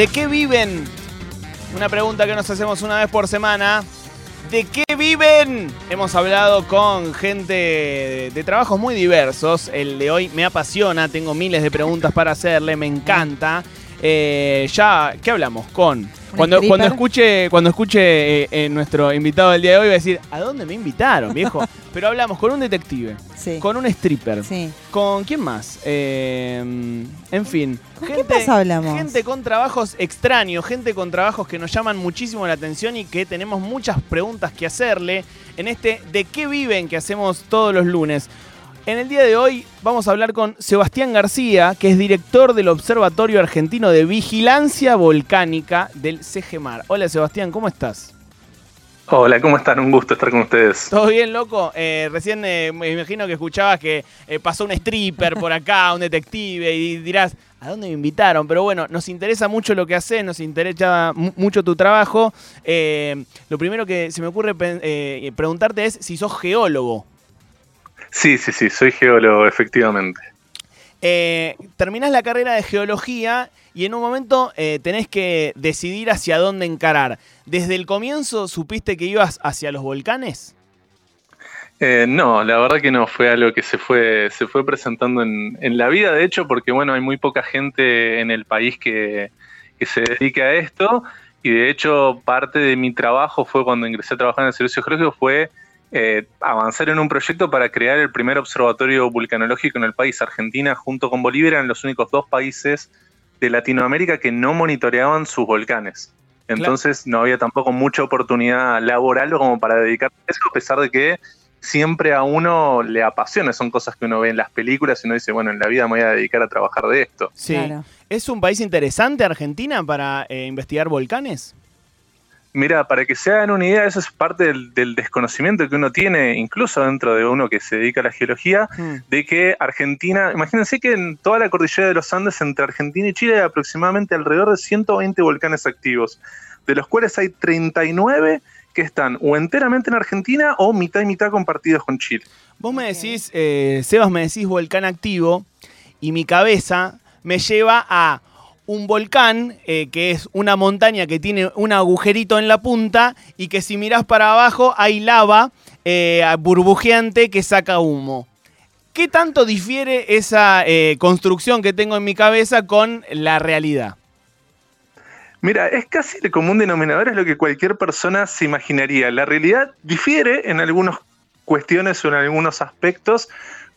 ¿De qué viven? Una pregunta que nos hacemos una vez por semana. ¿De qué viven? Hemos hablado con gente de trabajos muy diversos. El de hoy me apasiona, tengo miles de preguntas para hacerle, me encanta. Eh, ya, ¿qué hablamos? Con cuando, cuando escuche, cuando escuche eh, eh, nuestro invitado del día de hoy va a decir, ¿a dónde me invitaron, viejo? Pero hablamos con un detective, con un stripper, con quién más, en fin, gente, ¿Qué más hablamos? gente con trabajos extraños, gente con trabajos que nos llaman muchísimo la atención y que tenemos muchas preguntas que hacerle en este ¿De qué viven? que hacemos todos los lunes. En el día de hoy vamos a hablar con Sebastián García, que es director del Observatorio Argentino de Vigilancia Volcánica del CGMAR. Hola Sebastián, ¿cómo estás? Hola, ¿cómo están? Un gusto estar con ustedes. ¿Todo bien, loco? Eh, recién eh, me imagino que escuchabas que eh, pasó un stripper por acá, un detective, y dirás, ¿a dónde me invitaron? Pero bueno, nos interesa mucho lo que haces, nos interesa mucho tu trabajo. lo primero que se me ocurre preguntarte es si sos geólogo. Sí, sí, sí, soy geólogo, efectivamente. Eh, terminás la carrera de geología y en un momento eh, tenés que decidir hacia dónde encarar. ¿Desde el comienzo supiste que ibas hacia los volcanes? Eh, no, la verdad que no, fue algo que se fue, se fue presentando en, la vida, de hecho, porque bueno, hay muy poca gente en el país que, que se dedique a esto, y de hecho parte de mi trabajo fue cuando ingresé a trabajar en el servicio geológico, fue eh, avanzar en un proyecto para crear el primer observatorio vulcanológico en el país. Argentina junto con Bolivia eran los únicos dos países de Latinoamérica que no monitoreaban sus volcanes. Entonces no había tampoco mucha oportunidad laboral como para dedicarse a eso, a pesar de que siempre a uno le apasiona, son cosas que uno ve en las películas y uno dice, bueno, en la vida me voy a dedicar a trabajar de esto. Sí. ¿Es un país interesante Argentina para eh, investigar volcanes? Mira, para que se hagan una idea, eso es parte del, desconocimiento que uno tiene, incluso dentro de uno que se dedica a la geología, hmm. de que Argentina, imagínense que en toda la cordillera de los Andes, entre Argentina y Chile, hay aproximadamente alrededor de 120 volcanes activos, de los cuales hay 39 que están o enteramente en Argentina o mitad y mitad compartidos con Chile. Vos me decís, eh, Sebas, me decís volcán activo, y mi cabeza me lleva a un volcán, eh, que es una montaña que tiene un agujerito en la punta y que si miras para abajo hay lava eh, burbujeante que saca humo. ¿Qué tanto difiere esa eh, construcción que tengo en mi cabeza con la realidad? Mira, es casi el común denominador, es lo que cualquier persona se imaginaría. La realidad difiere en algunas cuestiones o en algunos aspectos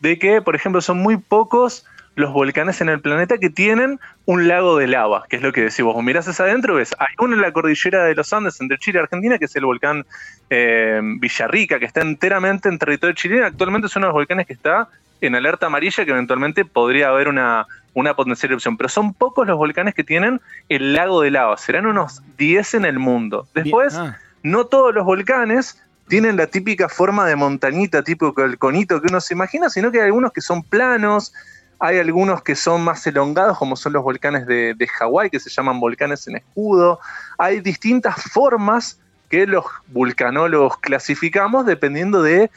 de que, por ejemplo, son muy pocos los volcanes en el planeta que tienen un lago de lava, que es lo que decimos. Vos mirás hacia adentro, ves, hay uno en la cordillera de los Andes entre Chile y Argentina, que es el volcán eh, Villarrica, que está enteramente en territorio chileno. Actualmente es uno de los volcanes que está en alerta amarilla, que eventualmente podría haber una, una potencial erupción. Pero son pocos los volcanes que tienen el lago de lava, serán unos 10 en el mundo. Después, ah. no todos los volcanes tienen la típica forma de montañita, tipo el conito que uno se imagina, sino que hay algunos que son planos, hay algunos que son más elongados, como son los volcanes de, Hawái, que se llaman volcanes en escudo. Hay distintas formas que los vulcanólogos clasificamos dependiendo de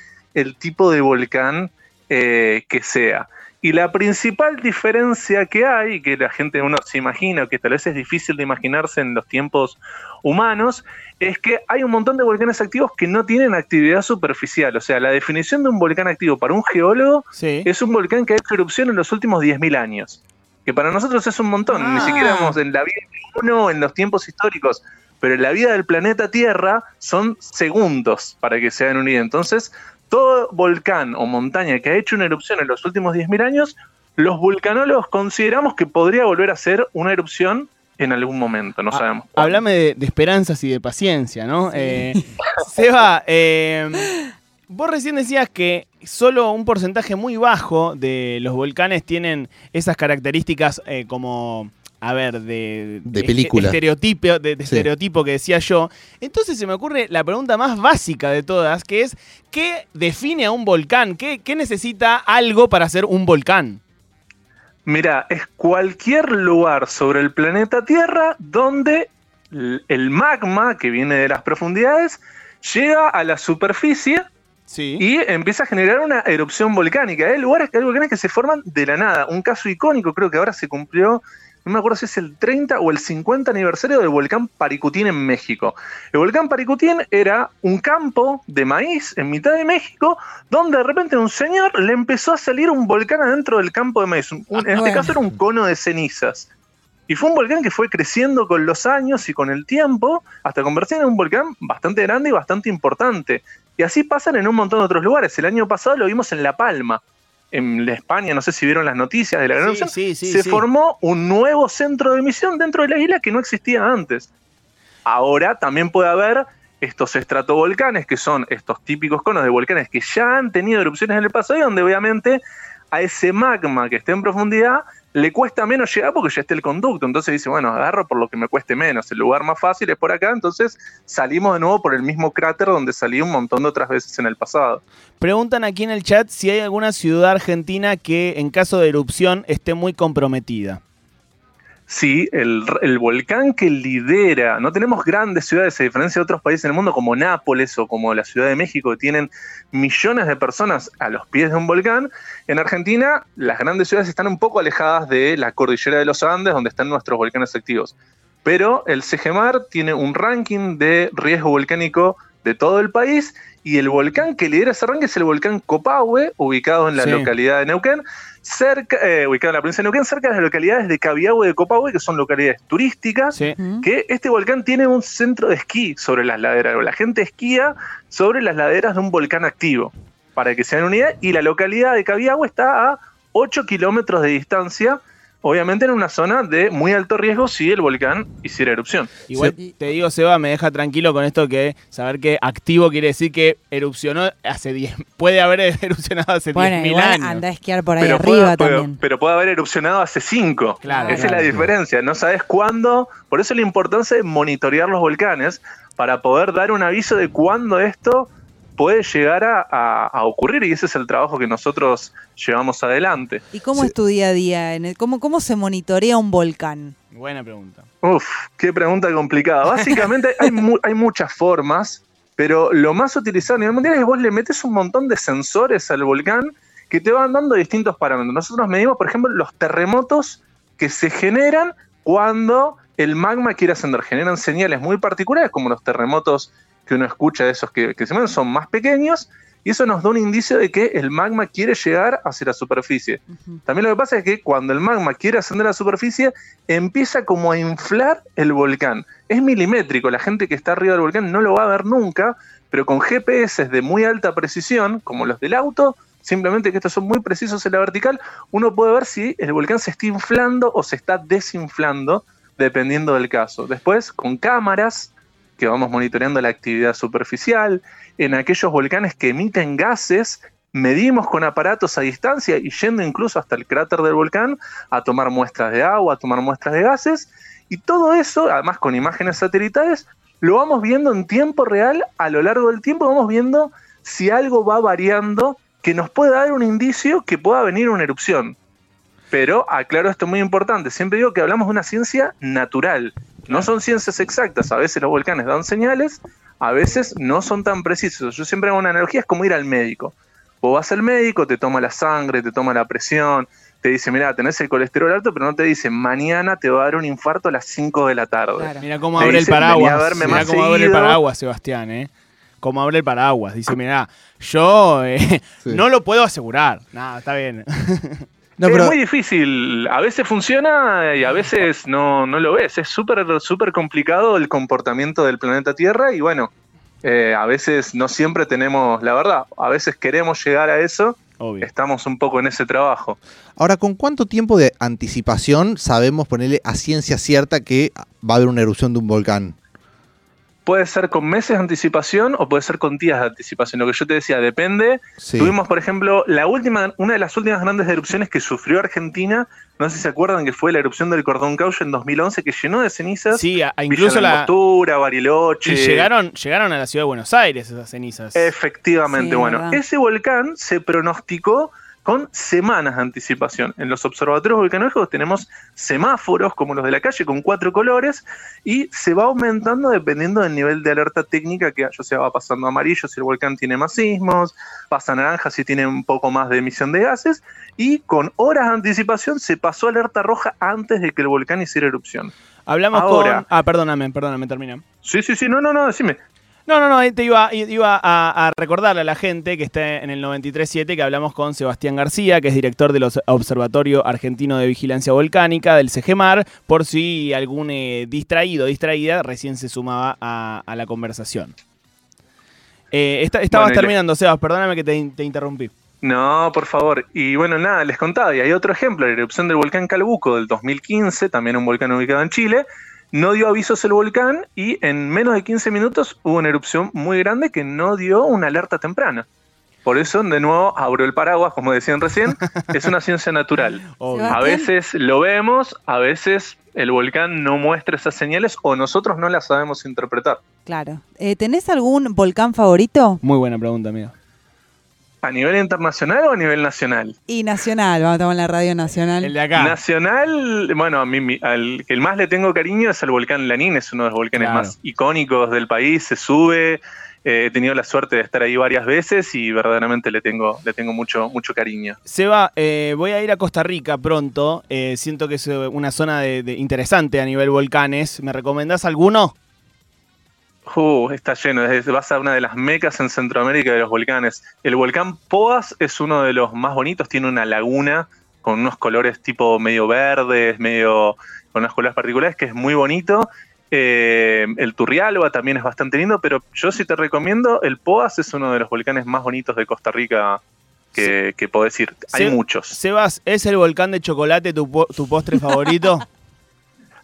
tipo de volcán eh, que sea. Y la principal diferencia que hay, que la gente uno se imagina, que tal vez es difícil de imaginarse en los tiempos humanos, es que hay un montón de volcanes activos que no tienen actividad superficial. O sea, la definición de un volcán activo para un geólogo es un volcán que ha hecho erupción en los últimos 10.000 años. Que para nosotros es un montón. Ni ah. siquiera vemos en la vida de uno, en los tiempos históricos. Pero en la vida del planeta Tierra son segundos para que se hagan. Entonces, todo volcán o montaña que ha hecho una erupción en los últimos 10.000 años, los vulcanólogos consideramos que podría volver a ser una erupción en algún momento, no ah, sabemos. Háblame de, esperanzas y de paciencia, ¿no? Eh, Seba, eh, vos recién decías que solo un porcentaje muy bajo de los volcanes tienen esas características eh, como a ver, de, de, película. estereotipo, de, estereotipo que decía yo. Entonces se me ocurre la pregunta más básica de todas, que es, ¿qué define a un volcán? ¿Qué, necesita algo para ser un volcán? Mira, es cualquier lugar sobre el planeta Tierra donde el magma que viene de las profundidades llega a la superficie y empieza a generar una erupción volcánica. Hay lugares, hay volcanes que se forman de la nada. Un caso icónico, creo que ahora se cumplió no me acuerdo si es el 30 o el 50 aniversario del volcán Paricutín en México. El volcán Paricutín era un campo de maíz en mitad de México, donde de repente un señor le empezó a salir un volcán adentro del campo de maíz. en este caso era un cono de cenizas. Y fue un volcán que fue creciendo con los años y con el tiempo hasta convertirse en un volcán bastante grande y bastante importante. Y así pasan en un montón de otros lugares. El año pasado lo vimos en La Palma, en España, no sé si vieron las noticias de la gran sí, se formó un nuevo centro de emisión dentro de la isla que no existía antes. Ahora también puede haber estos estratovolcanes, que son estos típicos conos de volcanes que ya han tenido erupciones en el pasado y donde obviamente a ese magma que esté en profundidad le cuesta menos llegar porque ya está el conducto. Entonces dice, bueno, agarro por lo que me cueste menos. El lugar más fácil es por acá. Entonces salimos de nuevo por el mismo cráter donde salí un montón de otras veces en el pasado. Preguntan aquí en el chat si hay alguna ciudad argentina que en caso de erupción esté muy comprometida. Sí, el, volcán que lidera, no tenemos grandes ciudades a diferencia de otros países del mundo como Nápoles o como la Ciudad de México que tienen millones de personas a los pies de un volcán. En Argentina las grandes ciudades están un poco alejadas de la cordillera de los Andes donde están nuestros volcanes activos. Pero el CGMAR tiene un ranking de riesgo volcánico de todo el país y el volcán que lidera ese ranking es el volcán Copahue, ubicado en la localidad de Neuquén, cerca, eh, ubicado en la provincia de Neuquén, cerca de las localidades de Cabiahue y de Copahue, que son localidades turísticas, que este volcán tiene un centro de esquí sobre las laderas. La gente esquía sobre las laderas de un volcán activo, para que se den una idea, y la localidad de Cabiahue está a 8 kilómetros de distancia obviamente en una zona de muy alto riesgo si el volcán hiciera erupción. Igual te digo, Seba, me deja tranquilo con esto que saber que activo quiere decir que erupcionó hace 10, puede haber erupcionado hace 10.000 años. anda a esquiar por ahí arriba también. Pero, puede haber erupcionado hace 5. Claro, Esa es la diferencia, no sabes cuándo, por eso la importancia de monitorear los volcanes para poder dar un aviso de cuándo esto puede llegar a, ocurrir y ese es el trabajo que nosotros llevamos adelante. ¿Y cómo es tu día a día? En ¿cómo, ¿Cómo se monitorea un volcán? Buena pregunta. Uf, qué pregunta complicada. Básicamente hay, hay muchas formas, pero lo más utilizado a nivel mundial es que vos le metes un montón de sensores al volcán que te van dando distintos parámetros. Nosotros medimos, por ejemplo, los terremotos que se generan cuando el magma quiere ascender. Generan señales muy particulares, como los terremotos que uno escucha de esos que, se ven son más pequeños y eso nos da un indicio de que el magma quiere llegar hacia la superficie. También lo que pasa es que cuando el magma quiere ascender a la superficie, empieza como a inflar el volcán. Es milimétrico, la gente que está arriba del volcán no lo va a ver nunca, pero con GPS de muy alta precisión, como los del auto, simplemente que estos son muy precisos en la vertical, uno puede ver si el volcán se está inflando o se está desinflando, dependiendo del caso. Después, con cámaras que vamos monitoreando la actividad superficial, en aquellos volcanes que emiten gases, medimos con aparatos a distancia y yendo incluso hasta el cráter del volcán a tomar muestras de agua, a tomar muestras de gases, y todo eso, además con imágenes satelitales, lo vamos viendo en tiempo real. A lo largo del tiempo, vamos viendo si algo va variando que nos puede dar un indicio que pueda venir una erupción. Pero aclaro esto muy importante, siempre digo que hablamos de una ciencia natural, no son ciencias exactas, a veces los volcanes dan señales, a veces no son tan precisos. Yo siempre hago una analogía, es como ir al médico. Vos vas al médico, te toma la sangre, te toma la presión, te dice, mira, tenés el colesterol alto, pero no te dice, mañana te va a dar un infarto a las 5 de la tarde. Mira cómo abre el paraguas. Mira cómo abre el paraguas, Sebastián, ¿eh? Cómo abre el paraguas. Dice, mira, yo eh, no lo puedo asegurar. Nada, está bien. es muy difícil. A veces funciona y a veces no, no lo ves. Es súper súper complicado el comportamiento del planeta Tierra y bueno, eh, a veces no siempre tenemos la verdad. A veces queremos llegar a eso. Estamos un poco en ese trabajo. Ahora, ¿con cuánto tiempo de anticipación sabemos ponerle a ciencia cierta que va a haber una erupción de un volcán? Puede ser con meses de anticipación o puede ser con días de anticipación. Lo que yo te decía, depende. Tuvimos, por ejemplo, la última, una de las últimas grandes erupciones que sufrió Argentina, no sé si se acuerdan que fue la erupción del Cordón Caucho en 2011, que llenó de cenizas. Sí, incluso la Mostura, Bariloche. Y llegaron, llegaron a la ciudad de Buenos Aires esas cenizas. Efectivamente, bueno, ese volcán se pronosticó con semanas de anticipación. En los observatorios volcanológicos tenemos semáforos como los de la calle con cuatro colores y se va aumentando dependiendo del nivel de alerta técnica que haya. O sea, va pasando amarillo si el volcán tiene más sismos, pasa naranja si tiene un poco más de emisión de gases y con horas de anticipación se pasó alerta roja antes de que el volcán hiciera erupción. Hablamos Ahora. con... Ah, perdóname, perdóname, termina. Sí, sí, sí, no, no, no, decime. No, no, no, te iba, iba a, a recordarle a la gente que está en el 93.7 que hablamos con Sebastián García, que es director del Observatorio Argentino de Vigilancia Volcánica, del CGMAR, por si algún eh, distraído, distraída, recién se sumaba a, a la conversación. Eh, esta- estabas Bueno, y le- terminando, Sebas, perdóname que te, te interrumpí. No, por favor. Y bueno, nada, les contaba, y hay otro ejemplo, la erupción del volcán Calbuco del 2015, también un volcán ubicado en Chile, no dio avisos el volcán y en menos de 15 minutos hubo una erupción muy grande que no dio una alerta temprana. Por eso, de nuevo, abro el paraguas, como decían recién, es una ciencia natural. Obvio. A veces lo vemos, a veces el volcán no muestra esas señales o nosotros no las sabemos interpretar. Claro. Eh, ¿Tenés algún volcán favorito? Muy buena pregunta, amigo. ¿A nivel internacional o a nivel nacional? Y nacional, vamos a tomar la radio nacional. El de acá. Nacional, bueno, a mí mi- al que el más le tengo cariño es al volcán Lanín, es uno de los volcanes Claro. más icónicos del país, se sube, eh, he tenido la suerte de estar ahí varias veces y verdaderamente le tengo, le tengo mucho, mucho cariño. Seba, eh, voy a ir a Costa Rica pronto. eh, siento que es eh, una zona de- de interesante a nivel volcanes. ¿Me recomendás alguno? Uh, está lleno, vas a una de las mecas en Centroamérica de los volcanes. El volcán Poas es uno de los más bonitos, tiene una laguna con unos colores tipo medio verdes, medio con unos colores particulares, que es muy bonito. Eh, el Turrialba también es bastante lindo, pero yo sí te recomiendo, el Poas es uno de los volcanes más bonitos de Costa Rica que, que podés ir. Hay Sí. muchos. Sebas, ¿es el volcán de chocolate tu, po- tu postre favorito?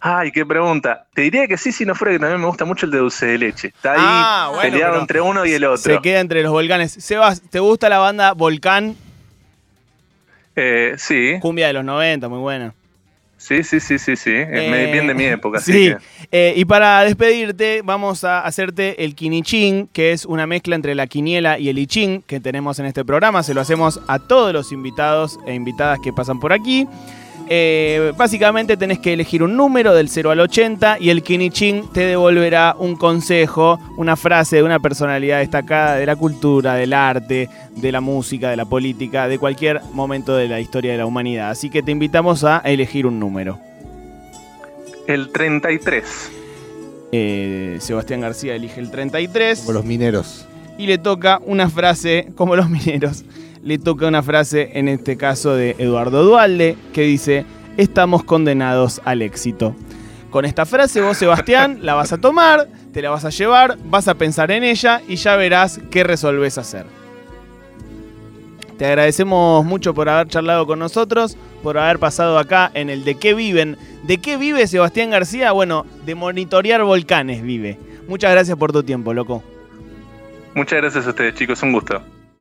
Ay, qué pregunta. Te diría que sí, si no fuera que también me gusta mucho el de dulce de leche. Está ahí Ah, bueno, peleado entre uno y el otro. Se queda entre los volcanes. Sebas, ¿te gusta la banda Volcán? Eh, sí. Cumbia de los 90, muy buena. Sí, sí, sí, sí, sí. Eh, bien de mi época. así Sí, que- eh, y para despedirte vamos a hacerte el quinichín, que es una mezcla entre la quiniela y el ichín que tenemos en este programa. Se lo hacemos a todos los invitados e invitadas que pasan por aquí. Eh, básicamente tenés que elegir un número del 0 al 80 y el quinichín te devolverá un consejo, una frase de una personalidad destacada de la cultura, del arte, de la música, de la política, de cualquier momento de la historia de la humanidad. Así que te invitamos a elegir un número. El 33. Eh, Sebastián García elige el 33 Como los mineros. y le toca una frase, como los mineros, le toca una frase en este caso de Eduardo Dualde que dice, estamos condenados al éxito. Con esta frase vos, Sebastián, la vas a tomar, te la vas a llevar, vas a pensar en ella y ya verás qué resolvés hacer. Te agradecemos mucho por haber charlado con nosotros, por haber pasado acá en el de qué viven. ¿De qué vive Sebastián García? Bueno, de monitorear volcanes vive. Muchas gracias por tu tiempo, loco. Muchas gracias a ustedes, chicos. Un gusto.